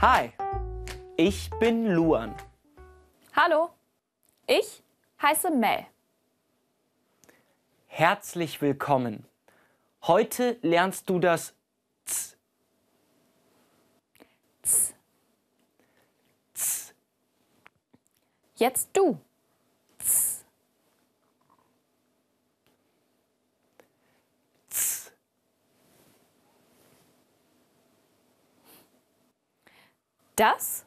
Hi, ich bin Luan. Hallo, ich heiße Mel. Herzlich willkommen. Heute lernst du das Z. Z. Z. Jetzt du. Z. Z. Das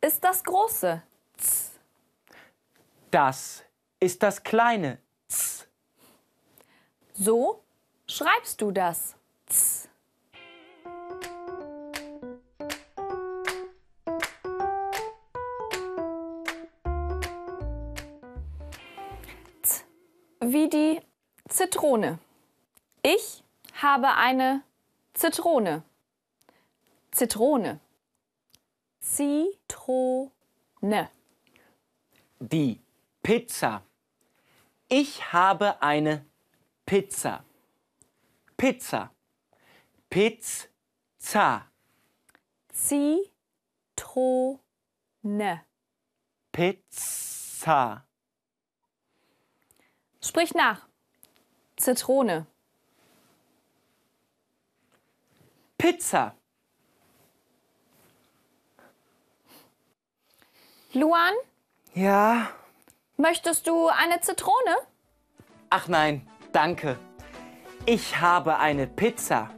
ist das große Z. Das ist das kleine Z. So schreibst du das Z. Z. Wie die Zitrone. Ich habe eine Zitrone. Zitrone. Zitrone. Die Pizza. Ich habe eine Pizza. Pizza. Pizza. Zitrone. Pizza. Sprich nach. Zitrone. Pizza. Luan, Ja. möchtest du eine Zitrone? Ach nein, danke. Ich habe eine Pizza.